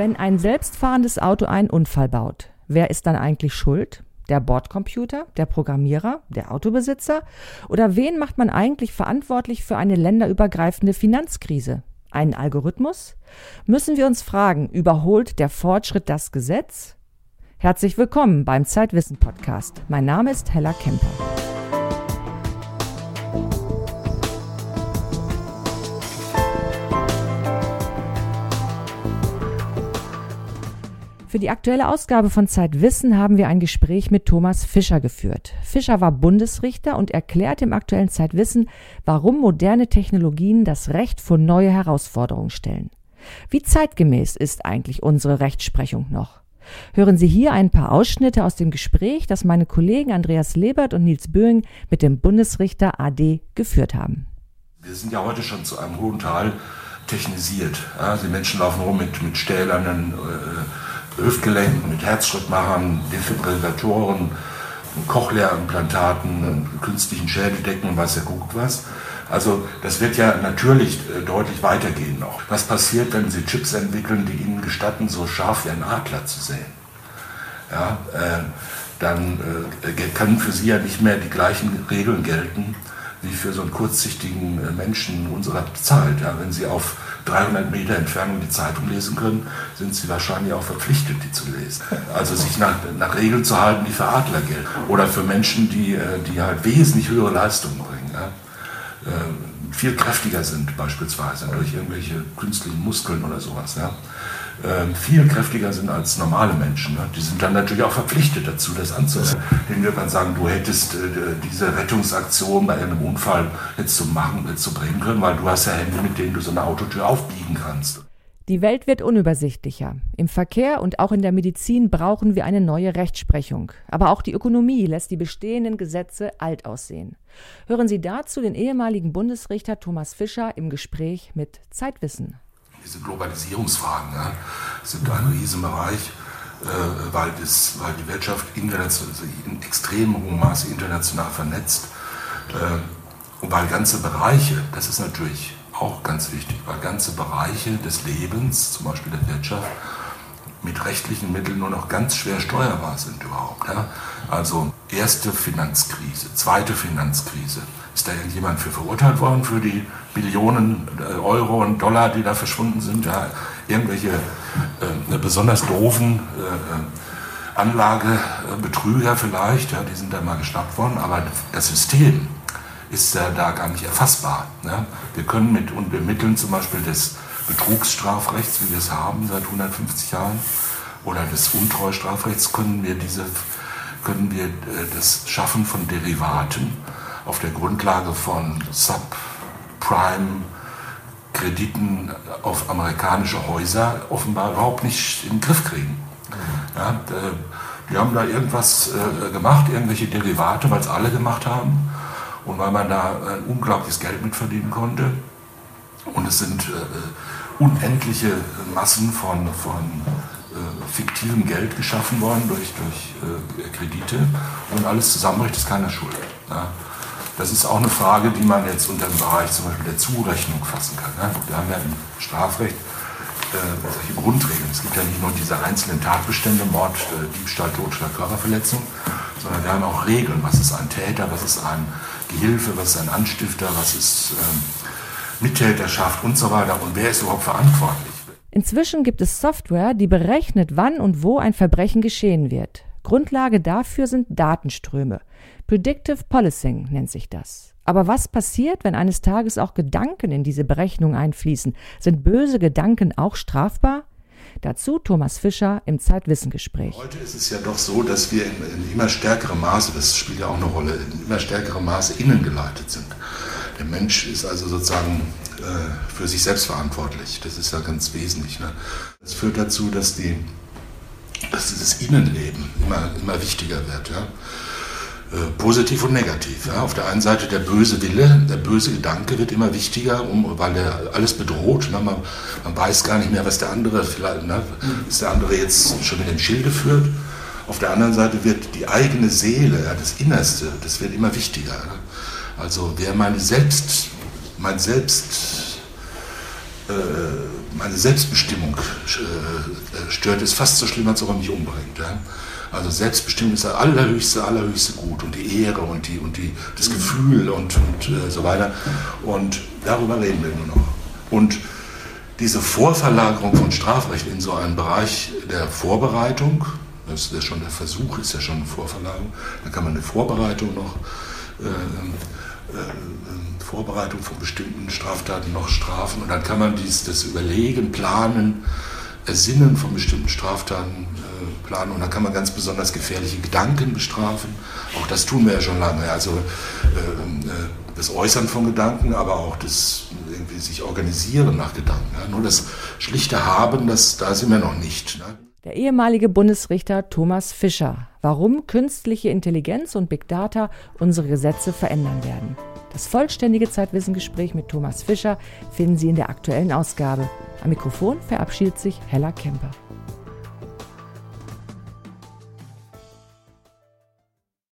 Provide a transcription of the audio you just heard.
Wenn ein selbstfahrendes Auto einen Unfall baut, wer ist dann eigentlich schuld? Der Bordcomputer, der Programmierer, der Autobesitzer? Oder wen macht man eigentlich verantwortlich für eine länderübergreifende Finanzkrise? Einen Algorithmus? Müssen wir uns fragen, überholt der Fortschritt das Gesetz? Herzlich willkommen beim Zeitwissen Podcast. Mein Name ist Hella Kemper. Für die aktuelle Ausgabe von Zeitwissen haben wir ein Gespräch mit Thomas Fischer geführt. Fischer war Bundesrichter und erklärt im aktuellen Zeitwissen, warum moderne Technologien das Recht vor neue Herausforderungen stellen. Wie zeitgemäß ist eigentlich unsere Rechtsprechung noch? Hören Sie hier ein paar Ausschnitte aus dem Gespräch, das meine Kollegen Andreas Lebert und Nils Böing mit dem Bundesrichter AD geführt haben. Wir sind ja heute schon zu einem hohen Teil technisiert. Die Menschen laufen rum mit, mit stählernen äh, Hüftgelenken, mit Herzschrittmachern, Defibrillatoren, Cochlea-Implantaten, künstlichen Schädeldecken und weiß ja guckt was. Also das wird ja natürlich äh, deutlich weitergehen noch. Was passiert, wenn Sie Chips entwickeln, die Ihnen gestatten, so scharf wie ein Adler zu sehen? Ja, äh, dann äh, können für Sie ja nicht mehr die gleichen Regeln gelten wie für so einen kurzsichtigen äh, Menschen unserer Zeit. Ja, wenn Sie auf 300 Meter Entfernung die Zeitung lesen können, sind sie wahrscheinlich auch verpflichtet, die zu lesen. Also sich nach, nach Regeln zu halten, die für Adler gelten. Oder für Menschen, die, äh, die halt wesentlich höhere Leistungen bringen. Ja? Äh, viel kräftiger sind beispielsweise durch irgendwelche künstlichen Muskeln oder sowas. Ja? Ähm, viel kräftiger sind als normale Menschen. Ne? Die sind dann natürlich auch verpflichtet dazu, das anzunehmen. Denen wird man sagen, du hättest äh, diese Rettungsaktion bei einem Unfall jetzt zu machen, jetzt zu bringen können, weil du hast ja Hände, mit denen du so eine Autotür aufbiegen kannst. Die Welt wird unübersichtlicher. Im Verkehr und auch in der Medizin brauchen wir eine neue Rechtsprechung. Aber auch die Ökonomie lässt die bestehenden Gesetze alt aussehen. Hören Sie dazu den ehemaligen Bundesrichter Thomas Fischer im Gespräch mit Zeitwissen diese Globalisierungsfragen ja, sind ein Riesenbereich, äh, weil, das, weil die Wirtschaft in extrem hohem Maße international vernetzt äh, und weil ganze Bereiche, das ist natürlich auch ganz wichtig, weil ganze Bereiche des Lebens, zum Beispiel der Wirtschaft, mit rechtlichen Mitteln nur noch ganz schwer steuerbar sind überhaupt. Ja? Also erste Finanzkrise, zweite Finanzkrise, ist da irgendjemand für verurteilt worden für die Billionen äh, Euro und Dollar, die da verschwunden sind? Ja, irgendwelche äh, besonders doofen äh, Anlagebetrüger vielleicht, ja, die sind da mal geschnappt worden, aber das System ist ja da gar nicht erfassbar. Ne? Wir können mit und Mitteln zum Beispiel des Betrugsstrafrechts, wie wir es haben seit 150 Jahren, oder des Untreustrafrechts können wir diese können wir äh, das Schaffen von Derivaten auf der Grundlage von Subprime-Krediten auf amerikanische Häuser offenbar überhaupt nicht in den Griff kriegen. Ja, die haben da irgendwas äh, gemacht, irgendwelche Derivate, weil es alle gemacht haben und weil man da ein unglaubliches Geld mit verdienen konnte. Und es sind äh, unendliche Massen von, von äh, fiktivem Geld geschaffen worden durch, durch äh, Kredite. Und alles zusammenbricht, ist keiner schuld. Ja. Das ist auch eine Frage, die man jetzt unter dem Bereich zum Beispiel der Zurechnung fassen kann. Ne? Wir haben ja im Strafrecht äh, solche Grundregeln. Es gibt ja nicht nur diese einzelnen Tatbestände, Mord, äh, Diebstahl, Totschlag, Körperverletzung, sondern wir haben auch Regeln. Was ist ein Täter, was ist ein Gehilfe, was ist ein Anstifter, was ist ähm, Mittäterschaft und so weiter und wer ist überhaupt verantwortlich. Inzwischen gibt es Software, die berechnet, wann und wo ein Verbrechen geschehen wird. Grundlage dafür sind Datenströme. Predictive Policing nennt sich das. Aber was passiert, wenn eines Tages auch Gedanken in diese Berechnung einfließen? Sind böse Gedanken auch strafbar? Dazu Thomas Fischer im Zeitwissengespräch. Heute ist es ja doch so, dass wir in, in immer stärkerem Maße, das spielt ja auch eine Rolle, in immer stärkerem Maße innengeleitet sind. Der Mensch ist also sozusagen äh, für sich selbst verantwortlich. Das ist ja ganz wesentlich. Ne? Das führt dazu, dass, die, dass dieses Innenleben immer, immer wichtiger wird. Ja? Äh, positiv und negativ. Ja. Auf der einen Seite der böse Wille, der böse Gedanke wird immer wichtiger, um, weil der alles bedroht. Ne. Man, man, weiß gar nicht mehr, was der andere vielleicht, ne, was der andere jetzt schon in den Schilde führt. Auf der anderen Seite wird die eigene Seele, ja, das Innerste, das wird immer wichtiger. Ne. Also wer meine Selbst, mein Selbst äh, meine Selbstbestimmung äh, stört, ist fast so schlimm, als ob er mich umbringt. Ja? Also Selbstbestimmung ist das allerhöchste, allerhöchste Gut und die Ehre und, die, und die, das mhm. Gefühl und, und äh, so weiter. Und darüber reden wir nur noch. Und diese Vorverlagerung von Strafrecht in so einen Bereich der Vorbereitung, das ist ja schon der Versuch, ist ja schon eine Vorverlagerung, dann kann man eine Vorbereitung noch äh, äh, Vorbereitung von bestimmten Straftaten noch strafen und dann kann man dies, das Überlegen, Planen, Ersinnen von bestimmten Straftaten äh, planen und dann kann man ganz besonders gefährliche Gedanken bestrafen. Auch das tun wir ja schon lange. Also äh, äh, das Äußern von Gedanken, aber auch das irgendwie sich organisieren nach Gedanken. Ja. Nur das schlichte Haben, das, da sind wir noch nicht. Ne? Der ehemalige Bundesrichter Thomas Fischer. Warum künstliche Intelligenz und Big Data unsere Gesetze verändern werden. Das vollständige Zeitwissengespräch mit Thomas Fischer finden Sie in der aktuellen Ausgabe. Am Mikrofon verabschiedet sich Hella Kemper.